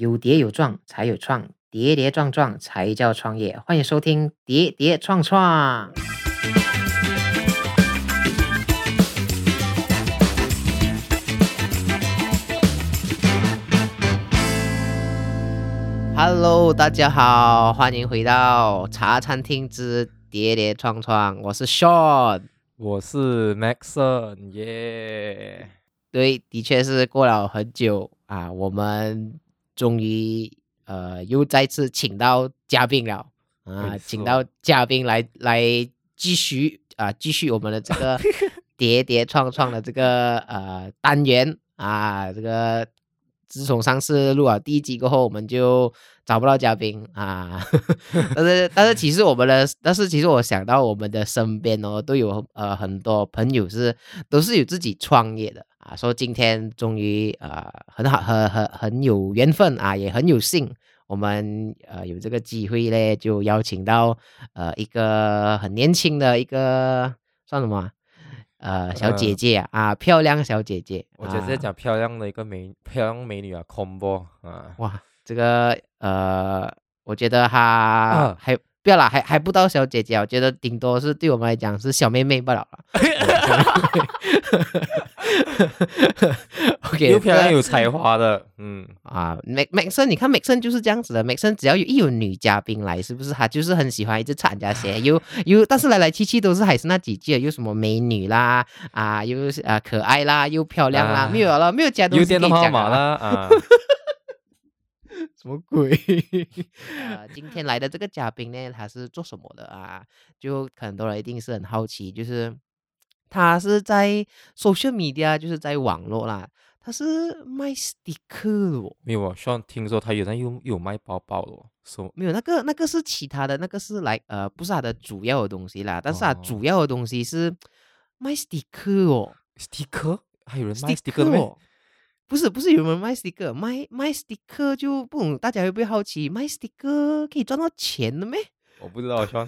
有跌有撞才有创，跌跌撞撞才叫创业。欢迎收听《跌跌撞撞》。Hello，大家好，欢迎回到茶餐厅之跌跌撞撞。我是 Sean，我是 Maxon，耶！对，的确是过了很久啊，我们终于呃又再次请到嘉宾了啊，请到嘉宾来来继续啊继续我们的这个跌跌撞撞的这个呃单元啊，这个。自从上次录了第一集过后，我们就找不到嘉宾啊。但是，但是其实我们的，但是其实我想到我们的身边哦，都有呃很多朋友是都是有自己创业的啊。说今天终于呃很好，很很很有缘分啊，也很有幸，我们呃有这个机会嘞，就邀请到呃一个很年轻的一个算什么？呃，小姐姐啊，啊，漂亮小姐姐，我觉得是讲漂亮的一个美漂亮美女啊，combo 啊，哇，这个呃，我觉得她还。不要啦，还还不到小姐姐，我觉得顶多是对我们来讲是小妹妹罢了了。OK，又漂亮有才华的，嗯啊，美美森，你看美森就是这样子的，美森只要有一有女嘉宾来，是不是她就是很喜欢一直插人家鞋，又又但是来来去去都是还是那几句，又什么美女啦，啊，又是啊可爱啦，又漂亮啦，没有了，没有加东西可以讲了啊。什么鬼？呃，今天来的这个嘉宾呢，他是做什么的啊？就很多人一定是很好奇，就是他是在 social media，就是在网络啦，他是卖 sticker 哦。没有啊，希望听说他有在有有卖包包的哦。说没有，那个那个是其他的，那个是来呃，不是他的主要的东西啦。但是他主要的东西是卖 sticker 哦，sticker 还有人卖 sticker 哦。不是不是有人卖 sticker，卖卖 sticker 就不懂大家会不会好奇，卖 sticker 可以赚到钱的咩？我不知道，希 望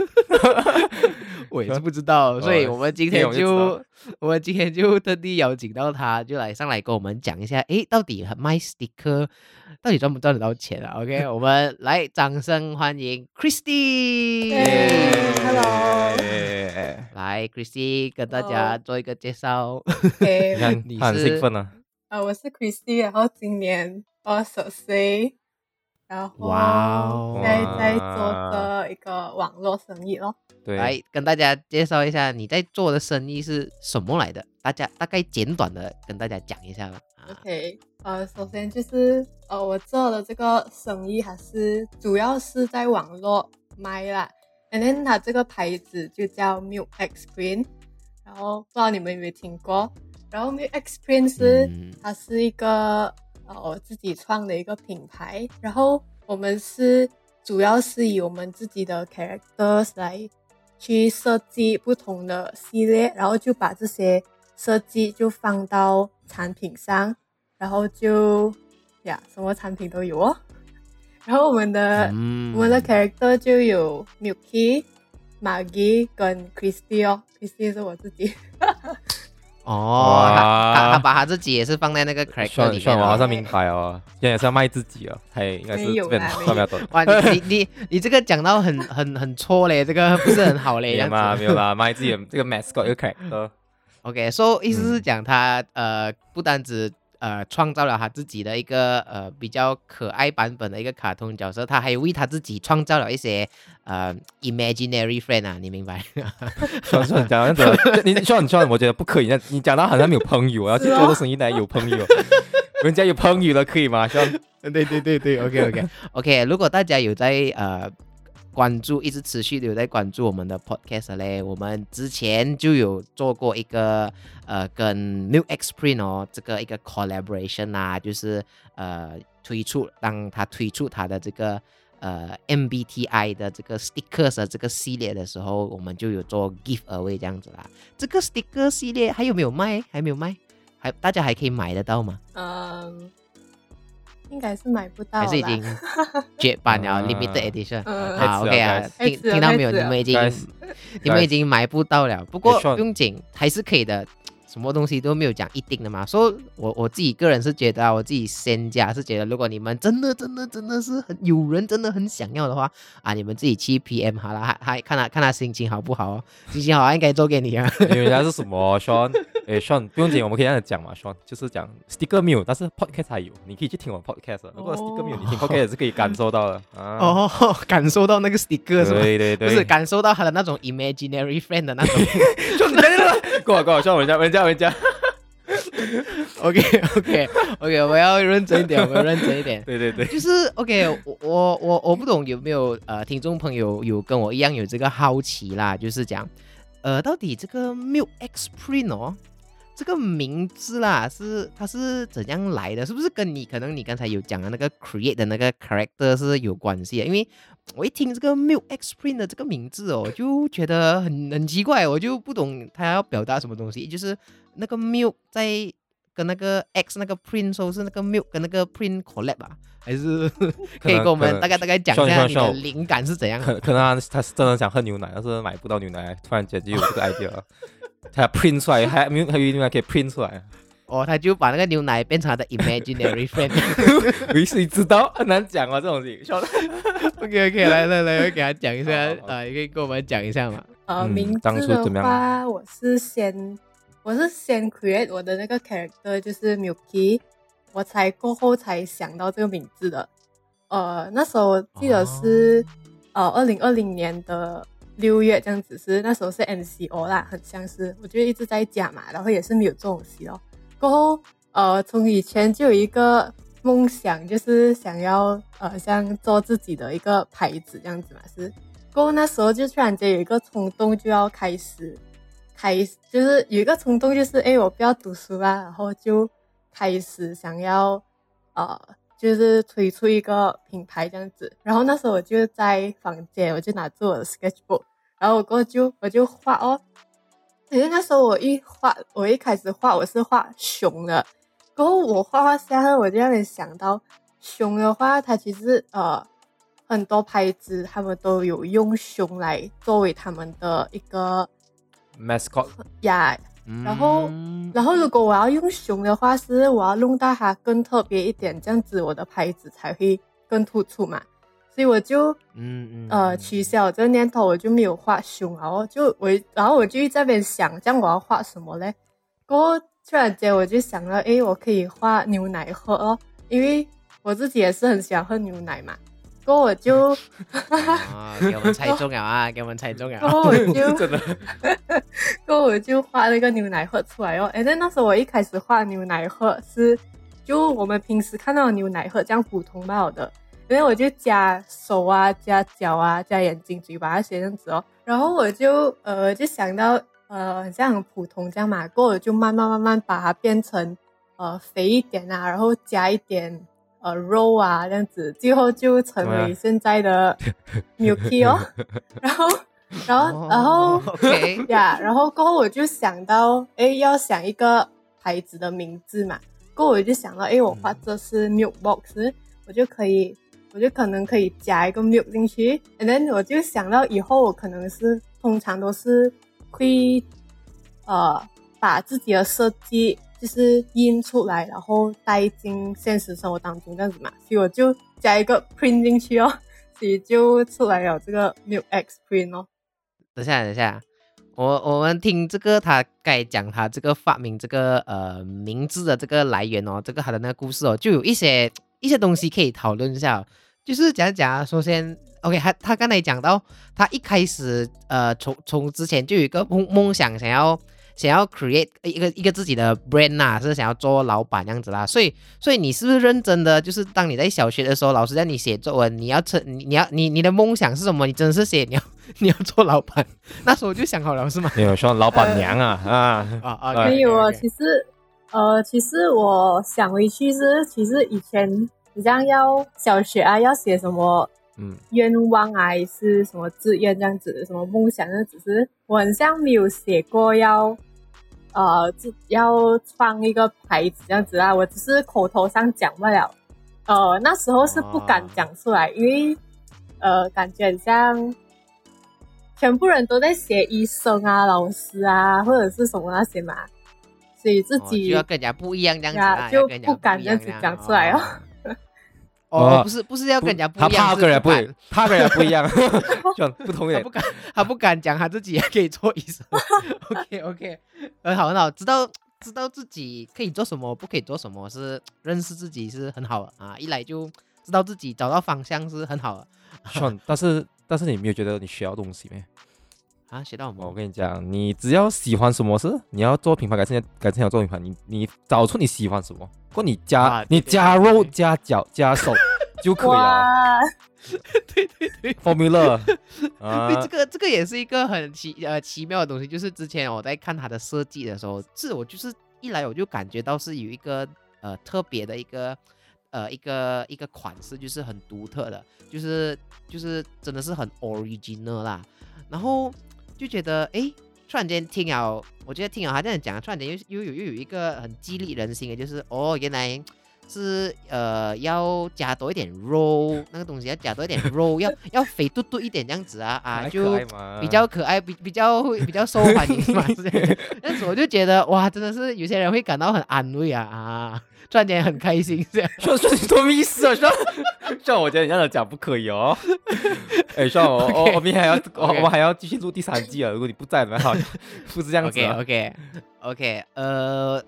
我也是不知道，所以我们今天就 我们今天就特地邀请到他，就来上来跟我们讲一下，诶，到底卖 sticker 到底赚不赚得到钱啊？OK，我们来掌声欢迎 Christy，Hello，来 Christy 跟大家做一个介绍，你看你很兴奋啊。呃，我是 Christy，然后今年二十岁，然后现在在做的一个网络生意咯。对，来跟大家介绍一下你在做的生意是什么来的，大家大概简短的跟大家讲一下吧。OK，呃，首先就是呃，我做的这个生意还是主要是在网络卖啦，And then 它这个牌子就叫 Milk X Green，然后不知道你们有没有听过。然后 Milk Experience 它是一个呃我自己创的一个品牌，然后我们是主要是以我们自己的 characters 来去设计不同的系列，然后就把这些设计就放到产品上，然后就呀什么产品都有哦。然后我们的我们的 character 就有 Milky、Maggie 跟 Christy 哦，Christy 是我自己。哦，他他他把他自己也是放在那个 character 里面，我好像明白哦，现在是要卖自己哦，还应该是这边不要懂。哇，你你你这个讲到很很很错嘞，这个不是很好嘞，没有啦，没有啦，卖自己的这个 mascot 一个 character。OK，so 意思是讲他呃不单只。呃，创造了他自己的一个呃比较可爱版本的一个卡通角色，他还为他自己创造了一些呃 imaginary friend 啊，你明白？说说讲样子，你说你说，我觉得不可以，你讲到好像没有朋友，我要去做的生意来有朋友，人家有朋友了可以吗？说，对对对对，OK OK OK，如果大家有在呃。关注一直持续的有在关注我们的 podcast 嘞，我们之前就有做过一个呃跟 New X Print 哦这个一个 collaboration 啊，就是呃推出当他推出他的这个呃 MBTI 的这个 stickers 的这个系列的时候，我们就有做 give away 这样子啦。这个 sticker 系列还有没有卖？还没有卖？还大家还可以买得到吗？嗯。应该是买不到，还是已经 绝版了，limited edition。好，OK 啊，听听到没有？你们已经你们已经买不到了。不过不用紧，还是可以的。什么东西都没有讲一定的嘛。所以我我自己个人是觉得啊，我自己先家是觉得，如果你们真的真的真的是很有人真的很想要的话啊，你们自己去 PM 好了，还还看他看他心情好不好哦，心情好应该做给你啊。因为人家是什么 Sean，诶 Sean 不用紧，我们可以这样讲嘛，Sean 就是讲 sticker 没有，但是 podcast 还有，你可以去听我 podcast，如果 sticker 没有，你听 podcast 也是可以感受到的啊。哦，感受到那个 sticker 是吧？对对对，不是感受到他的那种 imaginary friend 的那种。就你等等，过来过来，像人家人家人家，OK OK OK，我要认真一点，我要认真一点。对对对，就是 OK，我我我我不懂有没有呃听众朋友有跟我一样有这个好奇啦，就是讲呃到底这个 Milk X Print 哦这个名字啦是它是怎样来的？是不是跟你可能你刚才有讲的那个 create 的那个 character 是有关系的？因为我一听这个 Milk X Print 的这个名字哦，就觉得很很奇怪，我就不懂他要表达什么东西，就是那个 Milk 在。跟那个 X 那个 print 说是那个 milk 跟那个 print collab 啊，还是可以跟我们大概大概讲一下你的灵感是怎样？可可能他他是真的想喝牛奶，但是买不到牛奶，突然间就有这个 idea，他 print 出来，还 Milk 还有牛奶可以 print 出来。哦，他就把那个牛奶变成他的 imaginary friend。没谁知道，很难讲啊，这种事情。OK OK，来来来，我给他讲一下啊，你可以跟我们讲一下嘛。呃，名字的话，我是先。我是先 create 我的那个 character，就是 Milky，我才过后才想到这个名字的。呃，那时候我记得是呃二零二零年的六月这样子，是那时候是 MCO 啦，很像是，我就一直在家嘛，然后也是没有做东西哦。过后呃，从以前就有一个梦想，就是想要呃像做自己的一个牌子这样子嘛，是。过后那时候就突然间有一个冲动，就要开始。开就是有一个冲动，就是哎，我不要读书啦，然后就开始想要呃，就是推出一个品牌这样子。然后那时候我就在房间，我就拿着我的 sketchbook，然后我过后就我就画哦。因为那时候我一画，我一开始画我是画熊的，然后我画画下来，我就让人想到熊的话，它其实呃很多牌子他们都有用熊来作为他们的一个。mascot 呀，然后，然后如果我要用熊的话，是我要弄到它更特别一点，这样子我的牌子才会更突出嘛。所以我就，嗯嗯，呃，取消这个念头，我就没有画胸，然后就我，然后我就在边想，这样我要画什么嘞？过突然间我就想到，诶，我可以画牛奶喝哦，因为我自己也是很喜欢喝牛奶嘛。过我就，啊，给我们猜中了啊！给我们猜中了。过我就 真的，过我就画那个牛奶喝出来哦。哎，那那时候我一开始画牛奶喝是，就我们平时看到的牛奶喝这样普通貌的，因为我就加手啊、加脚啊、加眼睛、嘴巴那些样子哦。然后我就呃就想到呃这样很普通这样嘛，过我就慢慢慢慢把它变成呃肥一点啊，然后加一点。呃，肉啊，这样子，最后就成为 现在的 Milky 哦。然后，然后，然后，呀，然后过后我就想到，哎，要想一个牌子的名字嘛。过后我就想到，哎，我画这是 Milk Box，我就可以，我就可能可以加一个 Milk 进去。And then 我就想到以后我可能是通常都是会，呃，把自己的设计。就是印出来，然后带进现实生活当中这样子嘛，所以我就加一个 print 进去哦，所以就出来了这个 Milk X Print 哦。等下，等下，我我们听这个他该讲他这个发明这个呃名字的这个来源哦，这个他的那个故事哦，就有一些一些东西可以讨论一下。就是讲讲，首先，OK，他他刚才讲到他一开始呃从从之前就有一个梦梦想，想要。想要 create 一个一个自己的 brand 啊，是想要做老板这样子啦，所以所以你是不是认真的？就是当你在小学的时候，老师让你写作文，你要成你你要你你的梦想是什么？你真的是写你要 你要做老板？那时候我就想好了是吗？没有说老板娘啊啊啊啊！没有啊，其实呃，其实我想回去是，其实以前你像要小学啊，要写什么嗯愿望啊，还是什么志愿这样子，什么梦想，那只是我很像没有写过要。呃，要创一个牌子这样子啊，我只是口头上讲不了。呃，那时候是不敢讲出来，因为呃，感觉很像全部人都在写医生啊、老师啊，或者是什么那些嘛。所以自哦就要更加不一样这样子啊，就不敢这样子讲出来哦。哦，哦不是不是要跟人家不一样，他怕是跟人家不他跟人家不一样，这样不同一点 他不。敢，他不敢讲他自己也可以做医生。OK OK，很好很好，知道知道自己可以做什么，不可以做什么，是认识自己是很好的啊。一来就知道自己找到方向是很好的 Sean，但是但是你没有觉得你学到东西没？啊。学到我我跟你讲，你只要喜欢什么事，你要做品牌，改成改成要做品牌，你你找出你喜欢什么，或你加、你加肉加脚加手 就可以了。哇，对对对。Formula 对，啊这，个这个也是一个很奇呃奇妙的东西，就是之前我在看它的设计的时候，是我就是一来我就感觉到是有一个呃特别的一个呃一个一个款式，就是很独特的，就是就是真的是很 original 啦，然后就觉得诶，突然间听了，我觉得听了他这样讲，突然间又又有又有一个很激励人心的，就是哦原来。是呃，要加多一点肉，那个东西要加多一点肉，要要肥嘟嘟一点这样子啊啊，就比较可爱，比比较会 比较受欢迎嘛，是这样。但是我就觉得哇，真的是有些人会感到很安慰啊啊，突然间很开心这样。说说你什么意思啊？说像我觉得你这样讲不可以哦。哎，像我我我还要我我们还要继续录第三季啊！如果你不在，的话，不是这样子 OK 啊。OK OK，呃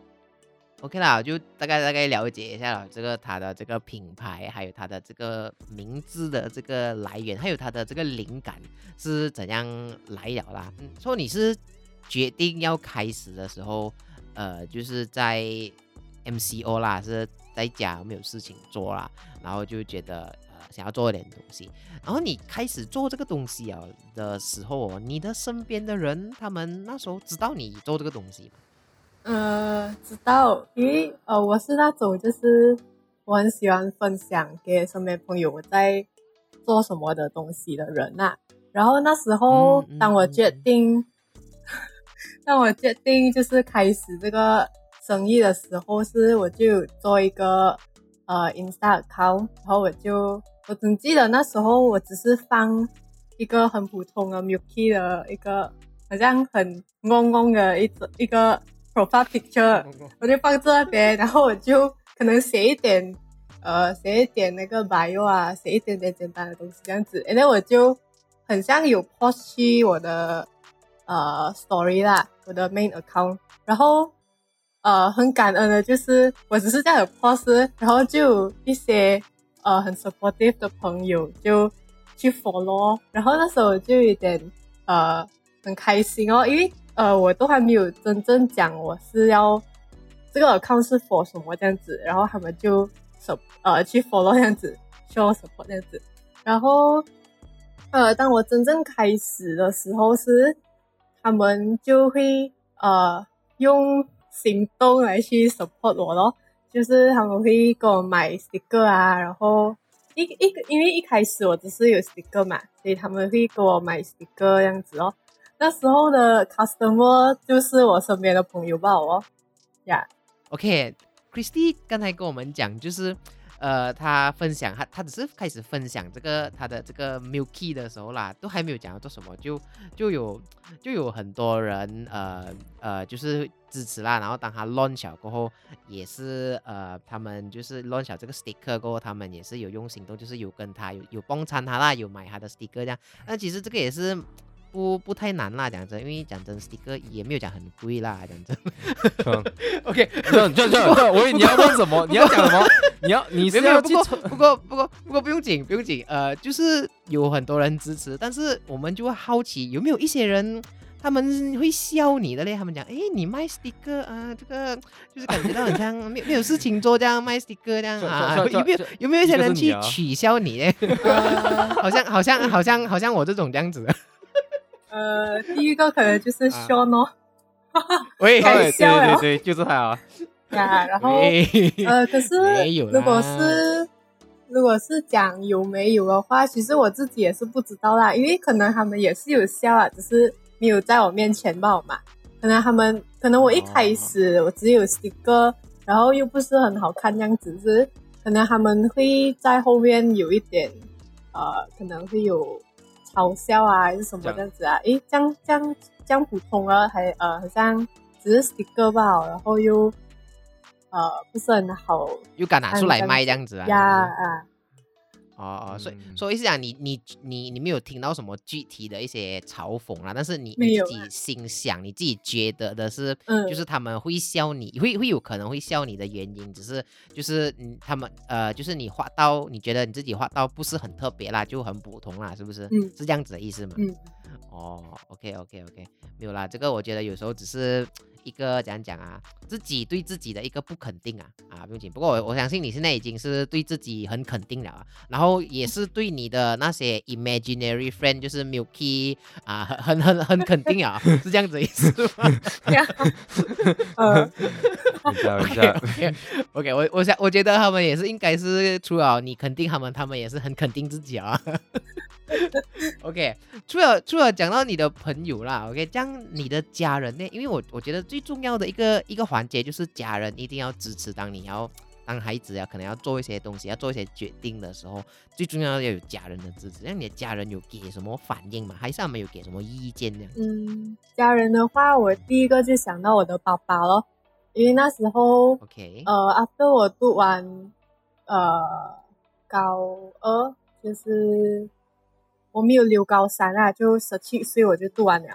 ，OK 啦，就大概大概了解一下了这个它的这个品牌，还有它的这个名字的这个来源，还有它的这个灵感是怎样来了啦。嗯，说你是决定要开始的时候，呃，就是在 MCO 啦，是在家没有事情做啦，然后就觉得呃想要做一点东西，然后你开始做这个东西啊的时候哦，你的身边的人他们那时候知道你做这个东西吗？呃，知道，因为呃，我是那种就是我很喜欢分享给身边朋友我在做什么的东西的人呐、然后那时候当我决嗯嗯。定，当我决定就是开始这个生意的时候，是我就做一个呃 Insta account，然后我就我只记得那时候我只是放一个很普通的 Milky 的一个好像很嗡嗡的一种一个 profile picture，我就放这边，然后我就可能写一点呃写一点那个 bio 啊，写一点点简单的东西这样子，然后我就很像有 post 去我的呃 story 啦，我的 main account，然后呃很感恩的就是我只是这样有 post，然后就有一些呃很 supportive 的朋友就去 follow，然后那时候我就有点呃很开心哦，因为呃我都还没有真正讲我是要这个 account 是 for 什么这样子，然后他们就 sup 呃去 follow 这样子，show support 这样子，然后呃当我真正开始的时候是他们就会呃用行动来去 support 我咯，就是他们会给我买 sticker 啊，然后一一个因为一开始我只是有 sticker 嘛，所以他们会给我买 sticker 这样子哦。那时候的 customer 就是我身边的朋友吧哦，呀、OK，Christy 刚才跟我们讲，就是呃，他分享他他只是开始分享这个他的这个 Milky 的时候啦，都还没有讲要做什么，就就有就有很多人呃呃就是支持啦，然后当他 launch 过后，也是呃他们就是 launch 这个 sticker 过后，他们也是有用行动，就是有跟他有有帮衬他啦，有买他的 sticker 这样，那其实这个也是。不不太难啦，讲真，因为讲真，sticker 也没有讲很贵啦，讲真。嗯 OK，这这这这，我以为你要问什么？你要讲什么？你要你是要去不过不过不过不用紧，不用紧。呃，就是有很多人支持，但是我们就会好奇有没有一些人他们会笑你的嘞？他们讲，哎，你卖 sticker 啊，这个就是感觉到很像没有没有事情做这样卖 sticker 这样啊？有没有有没有一些人去取笑你嘞？呃 好像好像好像好像我这种这样子的。呃，第一个可能就是啊。Sean 哦，喂 开对笑了对对对，就是他啊。呀，然后呃，可是没有如果是如果是讲有没有的话，其实我自己也是不知道啦，因为可能他们也是有笑啊，只是没有在我面前报嘛。可能他们，可能我一开始我只有 sticker，然后又不是很好看这样子，是可能他们会在后面有一点呃，可能会有嘲笑啊，还是什么这样子啊？诶，这样这样这样普通啊，还呃，好像只是 sticker 吧，然后又呃不是很好又敢拿出来卖这样子啊？呀啊。哦哦，所以嗯所以是讲你你你你没有听到什么具体的一些嘲讽啦，但是你你自己心想，你自己觉得的是，嗯就是他们会笑你，会会有可能会笑你的原因，只是就是嗯，他们呃，就是你画到你觉得你自己画到不是很特别啦，就很普通啦，是不是？嗯是这样子的意思吗？嗯哦，OK OK OK，没有啦，这个我觉得有时候只是一个怎样讲啊，自己对自己的一个不肯定啊啊，不用紧。不过我我相信你现在已经是对自己很肯定了啊，然后也是对你的那些 imaginary friend，就是 Milky 啊，很很很很肯定啊，是这样子意思吗？呀，呃，等一下，等一 OK，OK OK，我我想我觉得他们也是应该是除了你肯定他们，他们也是很肯定自己啊。OK，除了除了讲到你的朋友啦，OK，这样你的家人呢？因为我我觉得最重要的一个一个环节就是家人一定要支持，当你要当孩子呀，可能要做一些东西，要做一些决定的时候，最重要的要有家人的支持。那你的家人有给什么反应吗？还是他们有给什么意见呢？嗯，家人的话，我第一个就想到我的爸爸咯，因为那时候 OK，呃，after 我读完呃高二，就是我没有留高三啊，就十七岁我就读完了。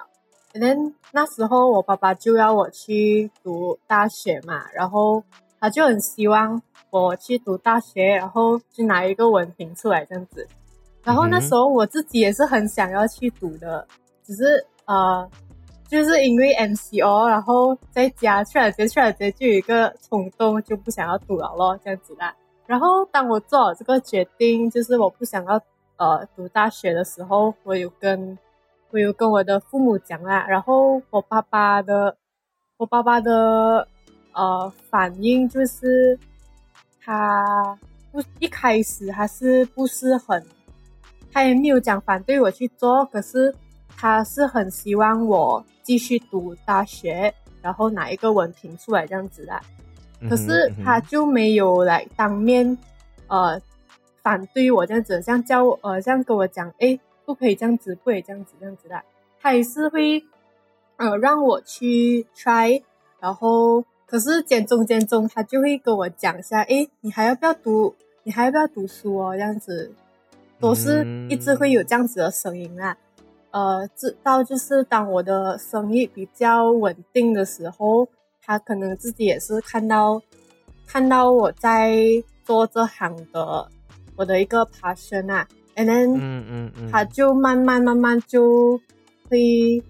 And then 那时候我爸爸就要我去读大学嘛，然后他就很希望我去读大学，然后就拿一个文凭出来这样子。然后那时候我自己也是很想要去读的，只是呃，就是因为 MCO，然后在家突然间突然间就有一个冲动，就不想要读了咯，这样子啦。然后当我做了这个决定，就是我不想要呃读大学的时候，我有跟我有跟我的父母讲啦，然后我爸爸的我爸爸的呃反应就是他不一开始还是不是很，他也没有讲反对我去做，可是他是很希望我继续读大学，然后拿一个文凭出来这样子啦。可是他就没有来当面呃反对我这样子，像叫我呃像跟我讲，诶，不可以这样子，不可以这样子这样子的，他也是会呃让我去 try，然后可是间中间中他就会跟我讲一下，诶，你还要不要读？你还要不要读书哦？这样子都是一直会有这样子的声音啦。呃，直到就是当我的生意比较稳定的时候，他可能自己也是看到看到我在做这行的我的一个 passion 啊，and then 嗯嗯嗯，他就慢慢慢慢就会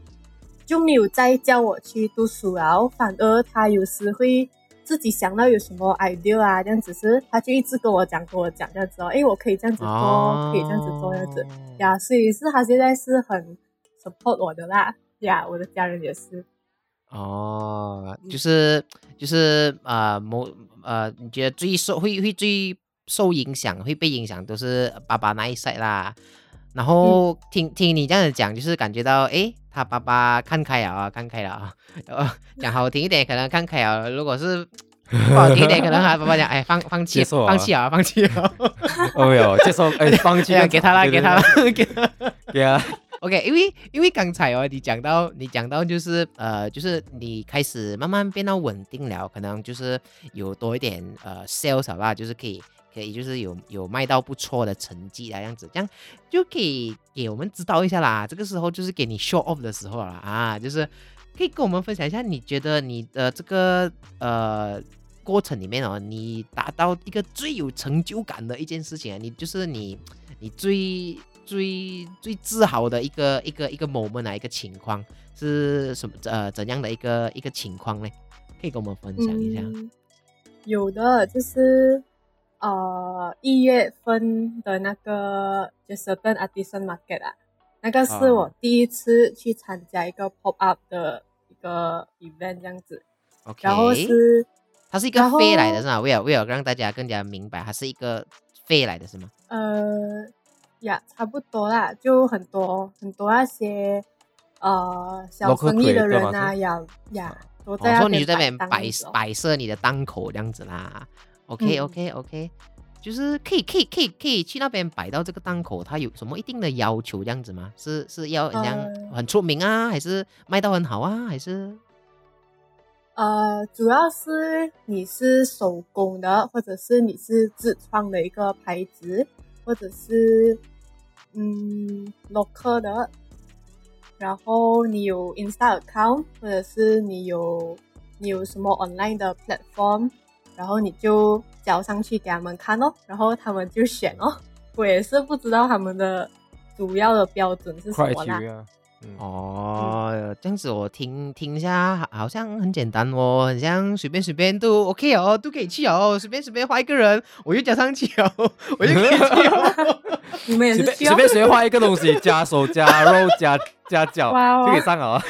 就没有再叫我去读书了，反而他有时会自己想到有什么 idea 啊，这样子是他就一直跟我讲跟我讲这样子哦，诶，我可以这样子做，哦可以这样子做这样子。呀，所以是他现在是很 support 我的啦，呀，我的家人也是，哦，嗯就是就是呃某呃，你觉得最受会会最受影响会被影响都是爸爸那一 side 啦。然后嗯听听你这样子讲，就是感觉到诶，他爸爸看开了啊，看开了啊。呃，讲好听一点，可能看开了；如果是不好听一点，可能他爸爸讲，哎，放放弃放弃啊，放弃啊。哦哟，接受 哎，放弃啊，给他啦，给他啦，，给他。给啊，OK，因为因为刚才哦，你讲到你讲到就是呃，就是你开始慢慢变到稳定了，可能就是有多一点呃 sales 好吧，就是可以可以就是有有卖到不错的成绩啊，这样子，这样就可以给我们知道一下啦。这个时候就是给你 show off 的时候了啊，就是可以跟我们分享一下，你觉得你的这个呃过程里面哦，你达到一个最有成就感的一件事情啊，你就是你你最最最自豪的一个一个一个 moment 啊，一个情况是什么？呃，怎样的一个一个情况呢？可以跟我们分享一下。有的就是呃一月份的那个就是跟 Artisan Market 啊，那个是啊我第一次去参加一个 pop up 的一个 event 这样子，OK，然后是它是一个飞来的是吗？为了为了让大家更加明白，它是一个飞来的是吗？呃呀差不多啦，就很多很多那些呃小生意的人啊呀呀都哦，在那说你就在那边摆摆设你的档口这样子啦。OK 嗯。OK OK，就是可以可以可以可以去那边摆到这个档口，它有什么一定的要求这样子吗？是是要很像呃很出名啊，还是卖到很好啊，还是呃，主要是你是手工的，或者是你是自创的一个牌子，或者是嗯 local 的，然后你有 Insta account，或者是你有你有什么 online 的 platform，然后你就交上去给他们看哦，然后他们就选哦。我也是不知道他们的主要的标准是什么啦。嗯，哦，这样子我听听一下，好好像很简单哦，很像随便随便都 OK 哦，都可以去哦，随便随便画一个人，我就加上去哦，我就可以去哦。你们也随是随便随便画一个东西，加手加肉 加加脚哇哦就可以上了啊。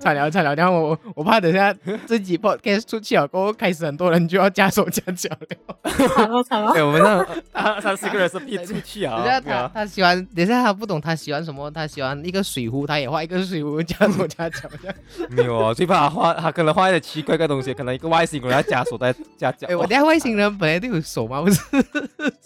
惨了惨了，然后我我怕等下自己 podcast 出去了过后，开始很多人就要加手加脚了。惨了惨了哎，。我们那三三四个人是必出去啊等下。他他喜欢，等下他不懂他喜欢什么，他喜欢一个水壶，他也画一个水壶，加手加脚这样。没有啊，最怕他画，他可能画一点奇怪的东西，可能一个外星人要加手再加脚。哎，我等下外星人本来就有手嘛，不是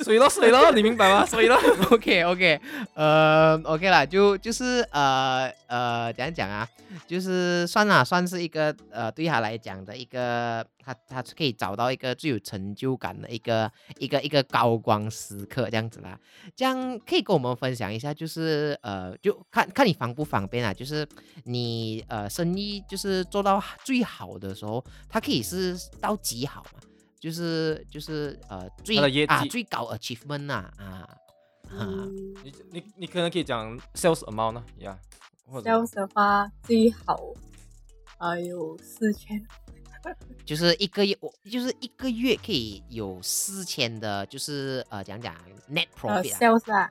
水了水了，你明白吗？水了。OK OK，呃 OK 啦，就就是呃呃怎样讲啊？就是算啦，算是一个呃对他来讲的一个，他他可以找到一个最有成就感的一个一个一个高光时刻这样子啦。这样可以跟我们分享一下，就是呃就看看你方不方便啊，就是你呃生意就是做到最好的时候，它可以是到极好嘛？就是就是呃最啊最高 achievement 呐啊啊嗯你你你可能可以讲 sales amount 呢，呀，或者。sales 的话最好啊有四千，就是一个月我就是一个月可以有四千的，就是呃讲讲 net 呃 profit 啊。sales 啊，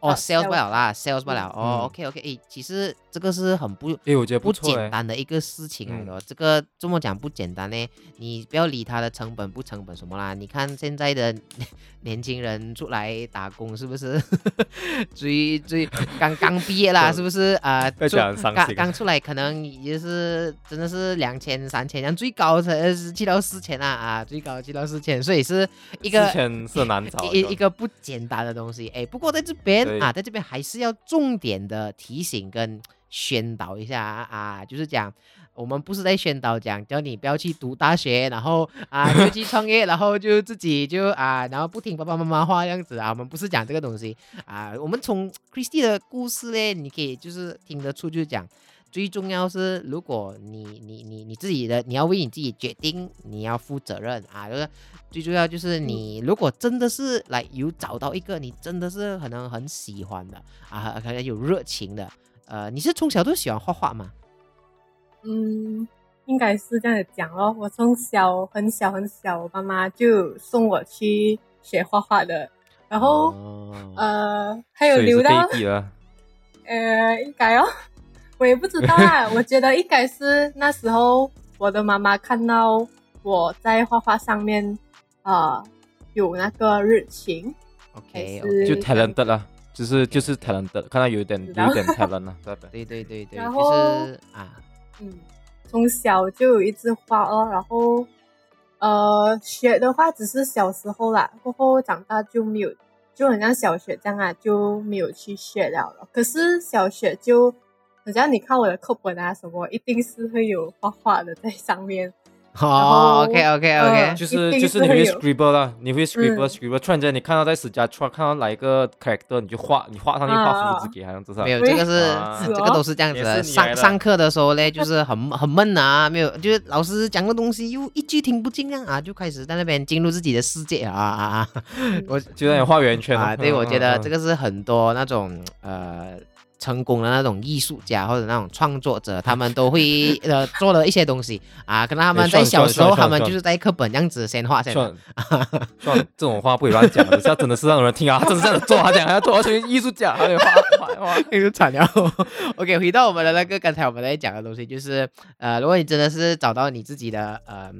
哦呃，sales 不了啦，sales 不了。哦嗯，OK OK，诶，其实这个是很不哎，我觉得不。简单的一个事情来的哦、这个这么讲不简单呢。你不要理它的成本不成本什么啦。你看现在的 年轻人出来打工是不是？最最 刚刚毕业啦，是不是？啊、出不要讲很伤心刚刚出来可能也是真的是两千三千，然后最高才是去到四千啊啊，最高去到四千，所以是一个四千是难找的，一一个不简单的东西。哎，不过在这边对啊，在这边还是要重点的提醒跟宣导一下啊，就是讲我们不是在宣导讲叫你不要去读大学，然后啊就去创业，然后就自己就啊，然后不听爸爸妈妈话这样子啊，我们不是讲这个东西啊。我们从 Christy 的故事呢，你可以就是听得出，就讲。最重要是，如果你你你你自己的，你要为你自己决定，你要负责任啊。就是最重要就是你如果真的是来有找到一个你真的是可能很喜欢的啊，可能有热情的，呃，你是从小都喜欢画画吗？嗯，应该是这样子讲哦。我从小很小很小，我妈妈就送我去学画画的，然后、哦呃还有所以是留到被逼了。呃，应该哦，我也不知道啊。我觉得应该是那时候我的妈妈看到我在画画上面，呃，有那个热情，还，OK，是就 talented 了，就是就是 talented，看到有一点有一点 talent 了，对对？对对然后是啊，嗯，从小就有一直画哦，然后呃学的话只是小时候啦，过后长大就没有，就很像小学这样啊，就没有去学了了。可是小学就，好像你看我的课本啊什么，一定是会有画画的在上面。哦，OK OK 呃 OK，就是就是是你会 scribble 啦，你会 scribble 嗯。scribble，突然间你看到在史家突然看到哪一个 character，你就画，你画上去画啊符纸给他，这样子是没有，这个是、啊这个都是这样子的。上上课的时候嘞，就是很很闷啊，没有，就是老师讲的东西又一句听不进啊，就开始在那边进入自己的世界啊啊啊！我就让你画圆圈。啊，对，我觉得这个个是很多那种呃成功的那种艺术家或者那种创作者，他们都会 呃做了一些东西啊，可能他们在小时候他们就是在课本这样子先画先。算算 这种话不可以乱讲的，这样真的是让人听啊，他 真的这样做，他讲他要做而且艺术家，还得画画画。那就惨了。OK，回到我们的那个刚才我们在讲的东西，就是呃，如果你真的是找到你自己的呃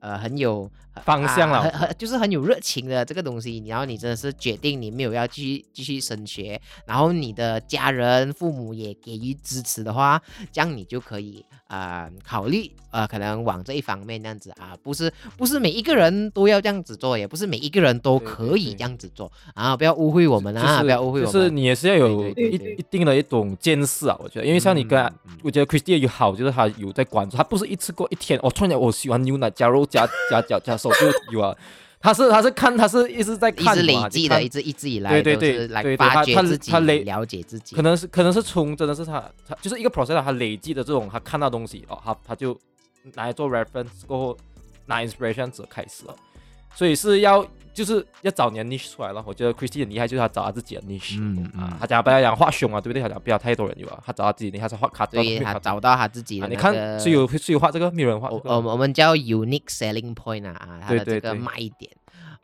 呃很有方向了啊很很就是很有热情的这个东西，然后你真的是决定你没有要继续继续升学，然后你的家人父母也给予支持的话，这样你就可以啊、呃考虑呃可能往这一方面这样子啊，不是不是每一个人都要这样子做，也不是每一个人都可以这样子做啊，不要误会我们啊，就是不要误会我们。就是你也是要有一对对对一定的一种见识啊，我觉得，因为像你跟，我觉得 Christy 有好，就是他有在关注，他不是一次过一天，哦，突然间我喜欢牛奶加肉加加加加手就有啊，他是他是看他是一直在一直看累积的，一直一直以来对对对来对对他他发掘自己，他累了解自己，可能是可能是从真的是他他就是一个 process，他累积的这种他看到东西哦，他他就拿来做 reference 过后拿 inspiration 者开始了，所以是要就是要找你的 niche 出来了。我觉得 Christie 很厉害，就是他找他自己的 niche、嗯啊嗯，他讲不要讲画胸啊，对不对？他讲不要太多人有啊，他找他自己的，他是画卡通，对他找到他自己的、啊，你那个看是有是有画这个，没有人画这个。我我我们叫 unique selling point 啊，啊，它的这个对对对卖点。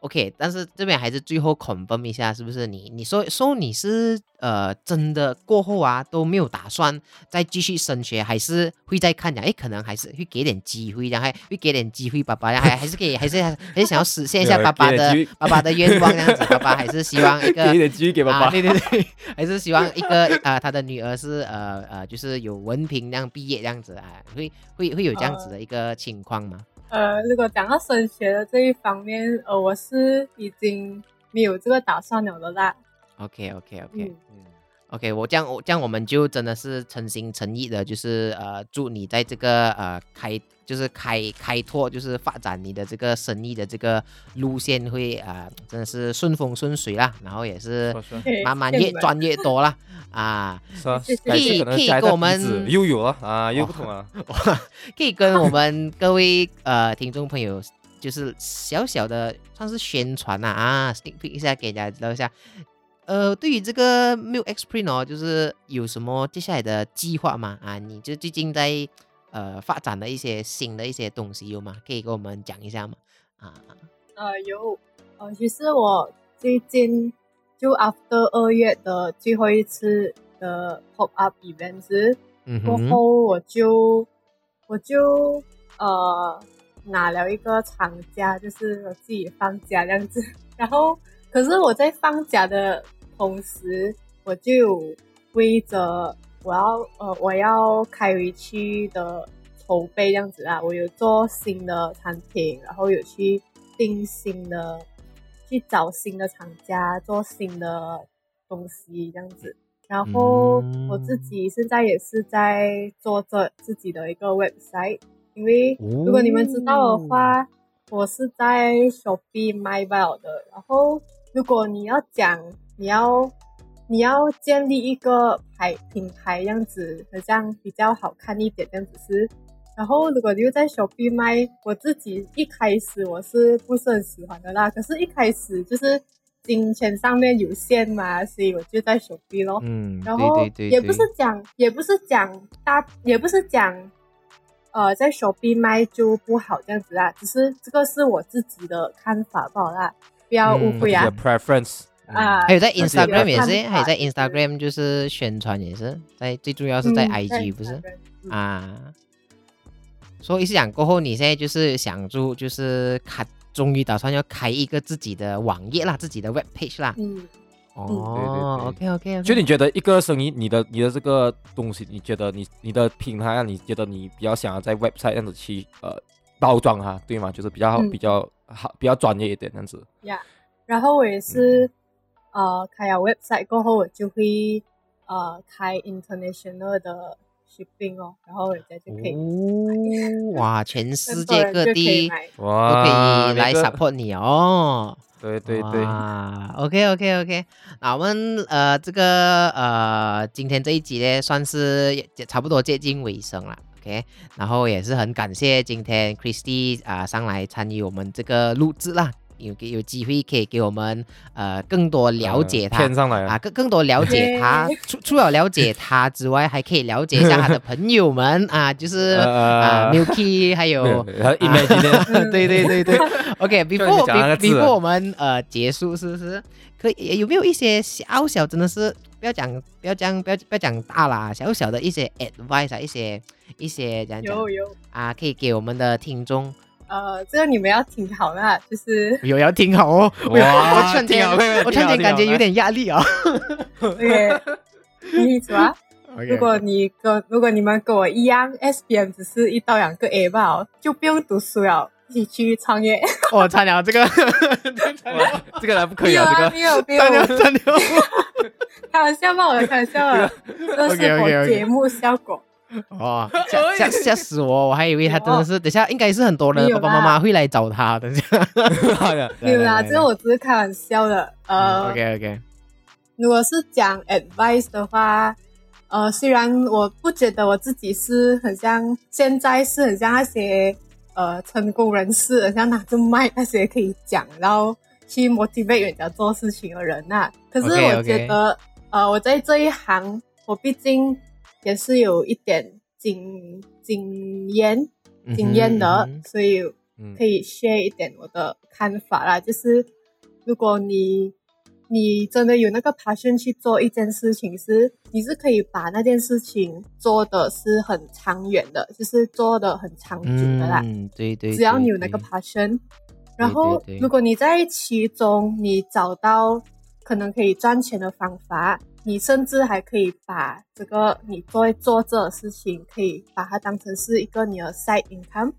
OK，但是这边还是最后 confirm 一下，是不是你你说说你是呃真的过后啊都没有打算再继续升学，还是会再看讲，哎，可能还是会给点机会，然后还会给点机会爸爸，然后还还是可以，还是还是想要实现一下爸爸的爸爸的愿望这样子，爸爸还是希望一个 给点机会给爸啊，爸。对对对，还是希望一个呃，他的女儿是呃呃，就是有文凭这样毕业这样子啊，会会会有这样子的一个情况吗？呃，如果讲到升学的这一方面，呃，我是已经没有这个打算了的啦。OK OK OK 嗯，嗯 OK，我这样我这样我们就真的是诚心诚意的，就是呃祝你在这个呃开就是开开拓就是发展你的这个生意的这个路线会啊、呃真的是顺风顺水啦，然后也是慢慢越赚越多啦啊。可以可以跟我们又有了啊，又不同啊。可以跟我们 各位呃听众朋友，就是小小的算是宣传呐啊 s n e a k peek 一下，给大家知道一下。呃，对于这个 Milk X Print 哦，就是有什么接下来的计划吗？啊，你就最近在呃发展的一些新的一些东西有吗？可以跟我们讲一下吗？啊，呃，有，呃，其实我最近就 after 二月的最后一次的 pop up event 是嗯，过后，我就我就呃拿了一个长假，就是我自己放假这样子。然后，可是我在放假的同时，我就规则我要呃我要开回去的筹备这样子啊，我有做新的产品，然后有去定新的，去找新的厂家做新的东西这样子。然后我自己现在也是在做着自己的一个 website，因为如果你们知道的话，我是在 Shopee 卖 b 的。然后如果你要讲你要你要建立一个牌品牌样子，好像比较好看一点这样子是。然后如果你又在 Shopee 卖，我自己一开始我是不是很喜欢的啦，可是一开始就是金钱上面有限嘛，所以我就在 Shopee 咯。嗯，然后也不是讲，也不是讲大，也不是讲，呃，在手臂卖就不好这样子啦，只是这个是我自己的看法罢了啦，不要误嗯会啊 preference 嗯啊！还有在 Instagram 也是，还有在 Instagram 就是宣传也是，在最重要是在嗯 IG 不是？啊，所以是讲过后，你现在就是想住，就是开，终于打算要开一个自己的网页啦，自己的 web page 啦。嗯，哦，OK OK OK，就你觉得一个生意，你的你的这个东西，你觉得你你的品牌啊，你觉得你比较想要在 website 这样子去呃包装它，对吗？就是比较比较好、比较专业一点这样子。呀然后我也是、呃开了 website 过后，我就会呃开 international 的 shipping 哦，然后人家就可以，哦，哇，全世界各地买都，可以来 support 你哦。对对对，啊，OK OK OK，那我们呃这个呃今天这一集呢，算是也差不多接近尾声了。OK，然后也是很感谢今天 Christy 啊、上来参与我们这个录制啦，有给有机会可以给我们呃更多了解他。骗上来啊，更更多了解他，除除了了解他之外，还可以了解一下他的朋友们。啊，就是啊呃。Milky 还有 imagine 对对对对，OK，before before 啊。我们呃结束是不是？可以有没有一些小小真的是不要讲不要讲不要不要讲大啦，小小的一些 advice 啊，一些一些讲讲有有，啊，可以给我们的听众呃，这个你们要听好啦，就是 有要听好哦。哇 我突然间听好会，我突然间感觉有点压力啊。OK，你什么？如果你跟如果你们跟我一样，SBM 只是一到两个 A 吧，哦就不用读书了，一起去创业。我差点这个，哇这个来不可以没有啊，这个没有没差点有，差点。开玩笑吧，我的开玩笑啊，这是我节目效果。哦，吓吓吓死我！我还以为他真的是，等下应该是很多人爸爸妈妈会来找他。等下没有啦，这个我只是开玩笑的。呃，，OK OK，如果是讲 advice 的话，呃，虽然我不觉得我自己是很像，现在是很像那些呃成功人士，很像拿着麦那些可以讲，然后去 motivate 人家做事情的人呐、可是我觉得呃，我在这一行，我毕竟也是有一点经经验经验的，嗯所以嗯可以 share 一点我的看法啦。就是如果你你真的有那个 passion 去做一件事情是，你是可以把那件事情做的是很长远的，就是做的很长久的啦。嗯，对对，只要你有那个 passion，然后如果你在其中你找到可能可以赚钱的方法，你甚至还可以把这个你做做这的事情，可以把它当成是一个你的 side income，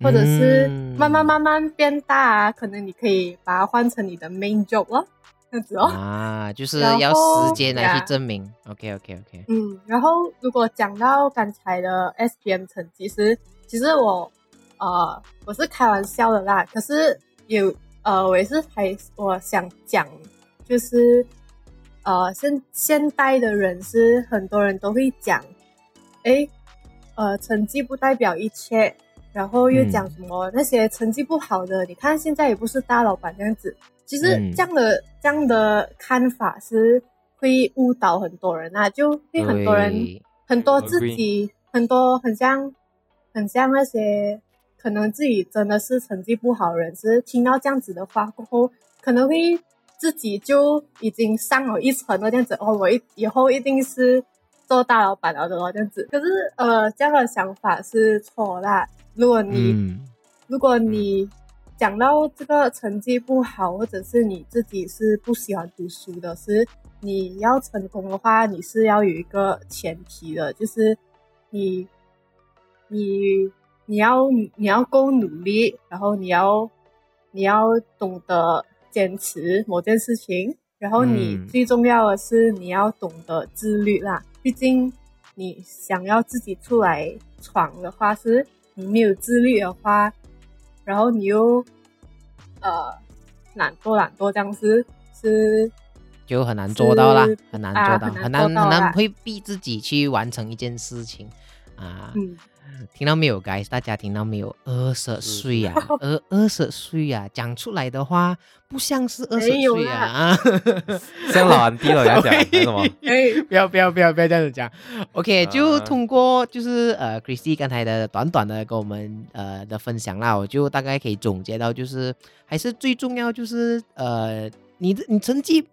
或者是嗯慢慢慢慢变大啊，可能你可以把它换成你的 main job 了，这样子哦。啊，就是要后时间来去证明。OK OK OK，嗯，然后如果讲到刚才的 SPM 成绩，其实其实我呃我是开玩笑的啦，可是有呃我也是还我想讲，就是呃现现代的人是很多人都会讲，诶，呃成绩不代表一切，然后又讲什么、那些成绩不好的，你看现在也不是大老板这样子，其实嗯。这样的、这样的看法是会误导很多人啊，就会很多人很多自己很多很像很像那些可能自己真的是成绩不好的人，是听到这样子的话过后，可能会自己就已经上了一层了这样子哦，我一以后一定是做大老板了的哦这样子。可是呃，这样的想法是错啦。如果你、嗯如果你讲到这个成绩不好，或者是你自己是不喜欢读书的，是你要成功的话，你是要有一个前提的，就是你你你要你要够努力，然后你要你要懂得坚持某件事情，然后你嗯。最重要的是你要懂得自律啦。毕竟你想要自己出来闯的话，是你没有自律的话，然后你又呃懒惰懒惰这样子是就很难做到啦，很难啊做到，很很难很难难做到啦。会逼自己去完成一件事情啊。嗯听到没有，guys？大家听到没有？二十岁呀、二二十岁呀，讲出来的话不像是二十岁啊啊！像老安迪了，人家讲什么？哎不要不要不要不要这样子讲。OK，就啊通过就是呃，Christy 刚才的短短的跟我们呃的分享啦，我就大概可以总结到，就是还是最重要就是呃，你的你成绩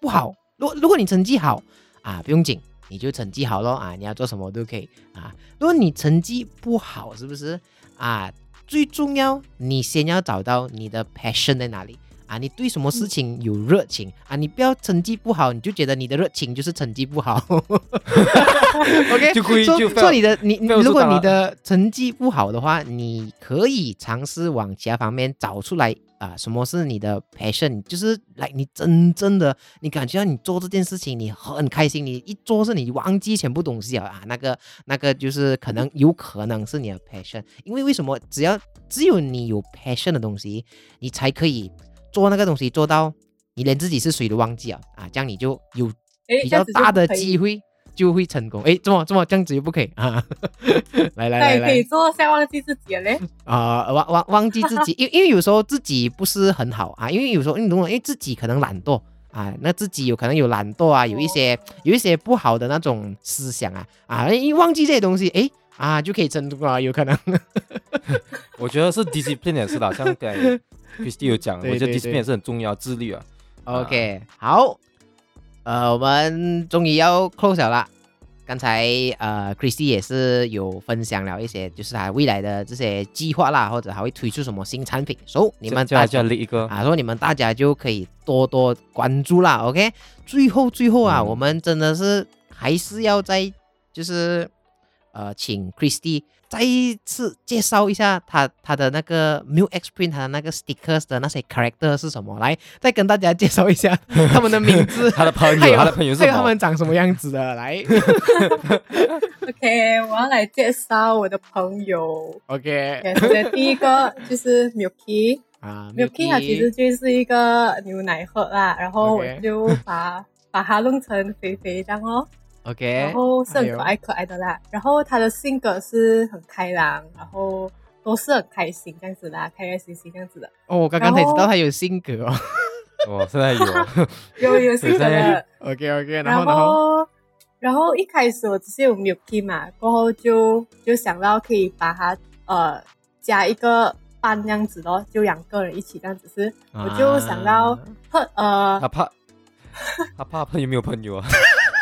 不好，如果如果你成绩好啊，不用紧，你就成绩好咯啊，你要做什么都可以啊。如果你成绩不好，是不是啊？最重要，你先要找到你的 passion 在哪里。啊，你对什么事情有热情、啊？你不要成绩不好，你就觉得你的热情就是成绩不好。OK，就故意就说说你的你，你如果你的成绩不好的话，你可以尝试往其他方面找出来啊，什么是你的 passion，就是来你真正的你感觉到你做这件事情你很开心，你一做是你忘记全部东西了啊，那个那个就是可能有可能是你的 passion，因为为什么只要只有你有 passion 的东西，你才可以做那个东西做到你连自己是谁都忘记了啊，这样你就有哎，比较大的机会就会成功。哎，这么这么这样子又不可以啊？来来来可以来做下忘记自己了嘞。啊、忘忘忘记自己，因因为有时候自己不是很好啊，因为有时候你懂吗？因为自己可能懒惰。啊，那自己有可能有懒惰啊，有一些有一些不好的那种思想啊啊，一忘记这些东西，诶啊就可以成功啊，有可能。我觉得是 discipline 也是的，像刚才 Christy 有讲，我觉得对对 discipline 也是很重要，自律啊。OK，好，呃，我们终于要 close 了啦。刚才呃，Christy 也是有分享了一些，就是他未来的这些计划啦，或者还会推出什么新产品，所、以你们大家就就立一个。啊，说你们大家就可以多多关注啦，OK。最后最后啊，嗯。我们真的是还是要再就是呃，请 Christy 再一次介绍一下他他的那个 Milk X Print 他的那个 stickers 的那些 character 是什么，来再跟大家介绍一下 他们的名字，他的朋还友，有他的朋友是他们长什么样子的，来。OK，我要来介绍我的朋友。，OK。第一个就是 Milky。啊 Milky 它其实就是一个牛奶盒啦，然后我就把把它弄成肥肥这样哦，OK，然后是很可爱可爱的啦。然后他的性格是很开朗，然后都是很开心这样子啦，开开心心这样子的。哦，我刚刚才知道他有性格哦 哦，现在有 有有性格的。，OK OK，然然后然后后然后一开始我只是有 Milky 嘛，过后就就想到可以把它呃加一个班这样子咯，就两个人一起这样子是，我就想到呃他怕他怕他有没有朋友啊，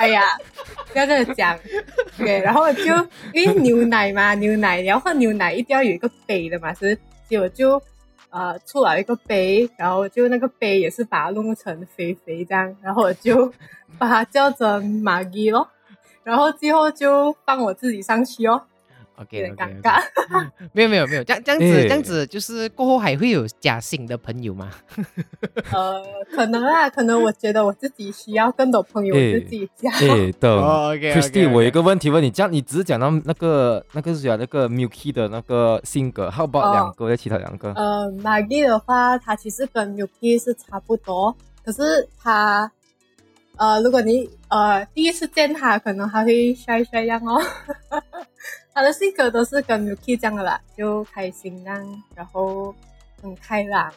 哎呀，不要这样讲。对，然后就因为牛奶嘛，牛奶你要喝牛奶一定要有一个杯的嘛，是，结果就呃出了一个杯，然后就那个杯也是把它弄成肥肥这样，然后我就把它叫做玛吉咯，然后最后就放我自己上去哦，OK，点 OK，尴尬。没有没有没有，这样这样子、诶这样子，就是过后还会有加新的朋友吗？呃，可能啊，可能我觉得我自己需要更多朋友，我自己加。哎，等哦，OK，OK，OK Christy，我有一个问题问你，这样你只是讲到那个那个是讲那个 Milky 的那个性格，How about 哦两个在其他两个？呃，Maggie 的话，它其实跟 Milky 是差不多，可是它，呃，如果你呃第一次见它，可能还会帅帅样哦。它的性格都是跟 Milky 这样的啦，就开心样，然后很开朗，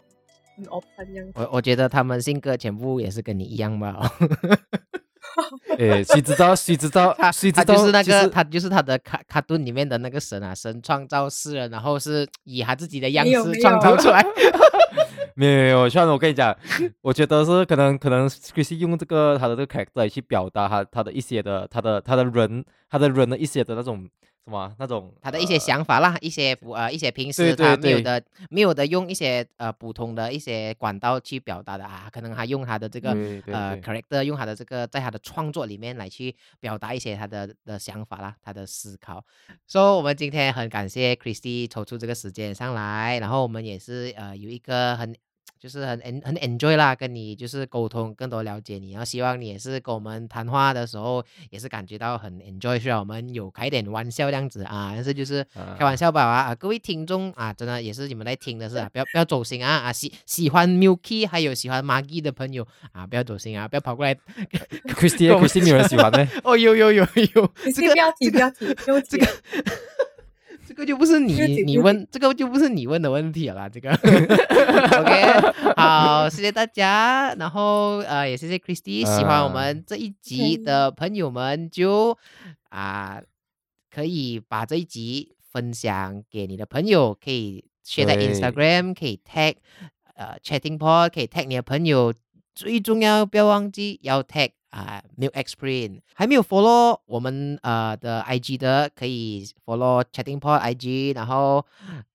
很 open 这样。我我觉得他们性格全部也是跟你一样吧。哎，谁知道谁知道 他谁知道他就是那个他就是他的卡卡顿里面的那个神啊，神创造世人，然后是以他自己的样式创造出来。没 有没有，像我跟你讲，我觉得是可能可能 Chrissy 用这个他的这个 character 来去表达他他的一些的他的他的人他的人的一些的那种什么啊那种他的一些呃想法啦，一些不呃一些平时他没有对的没有的用一些呃普通的一些管道去表达的啊，可能他用他的这个呃 character 用他的这个在他的创作里面来去表达一些他的的想法啦，他的思考。所、以我们今天很感谢 Christy 抽出这个时间上来，然后我们也是呃有一个很。就是很 en 很 enjoy 啦，跟你就是沟通，更多了解你，然后希望你也是跟我们谈话的时候，也是感觉到很 enjoy，虽然我们有开点玩笑这样子啊，但是就是开玩笑吧啊啊，各位听众啊，真的也是你们在听的是啊，不要不要走心啊啊，喜喜欢 Milky 还有喜欢 Maggie 的朋友啊，不要走心啊，不要跑过来 Christy 没有人喜欢呢。哦，有有有有，这个你不要提，不要提，不用提这。个这个就不是你你问，这个就不是你问的问题了啦，这个 OK，好，谢谢大家，然后呃也谢谢 Christy，喜欢我们这一集的朋友们就啊、可以把这一集分享给你的朋友，可以 share 在 Instagram，可以 tag 呃 chatting pod，可以 tag 你的朋友，最重要不要忘记要 tag 啊、Milk X Print，还没有 follow 我们呃的 IG 的，可以 follow chatting pod IG，然后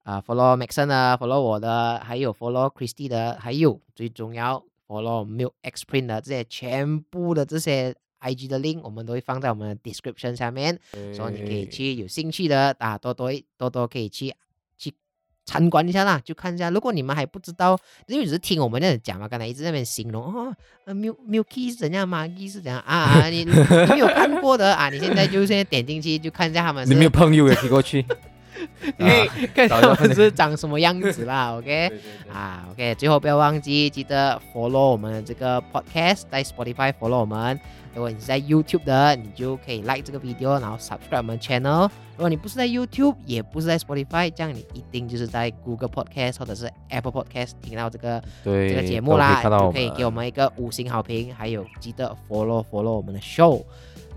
啊、follow Maxon 的，follow 我的，还有 follow Christy 的，还有最重要 follow Milk X Print 的这些全部的这些 IG 的 link，我们都会放在我们的 description 下面。所以你可以去有兴趣的啊，多多多多可以去去参观一下啦，就看一下。如果你们还不知道，因为只是听我们那样讲嘛，刚才一直在那边形容哦，呃，Mil Milky 是怎样，Maggie 是怎样啊 啊，你你没有看过的啊，你现在就现在点进去就看一下他们你没有朋友也可以过去。你可以看找一下他们是长什么样子啦，OK。对对对啊，OK，最后不要忘记记得 follow 我们的这个 podcast，在 Spotify follow 我们。如果你是在 YouTube 的，你就可以 like 这个 video，然后 subscribe 我们 channel。如果你不是在 YouTube，也不是在 Spotify，这样你一定就是在 Google Podcast 或者是 Apple Podcast 听到这个对这个节目啦，就可以给我们一个五星好评，还有记得 follow follow 我们的 show。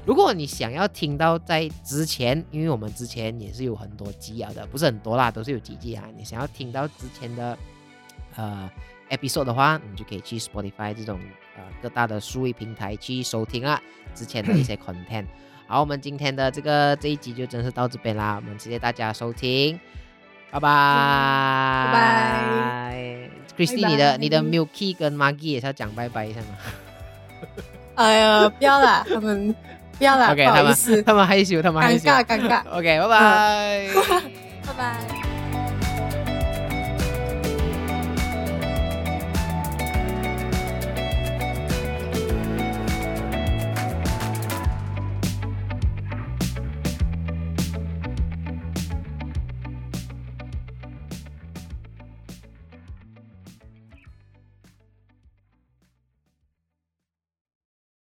如果你想要听到在之前，因为我们之前也是有很多集啊的，不是很多啦，都是有几集啊。你想要听到之前的呃 episode 的话，你就可以去 Spotify 这种呃各大的数位平台去收听啊之前的一些 content。好，我们今天的这个这一集就真是到这边啦，我们谢谢大家收听，拜拜，拜拜 Christy，拜你的你的 Milky 跟 Maggie 也是要讲拜拜一下吗 哎呀，不要啦，他们不要啦？OK，不好他们意思，他们害羞，他们害羞。尴尬尴尬，OK，拜拜。拜拜。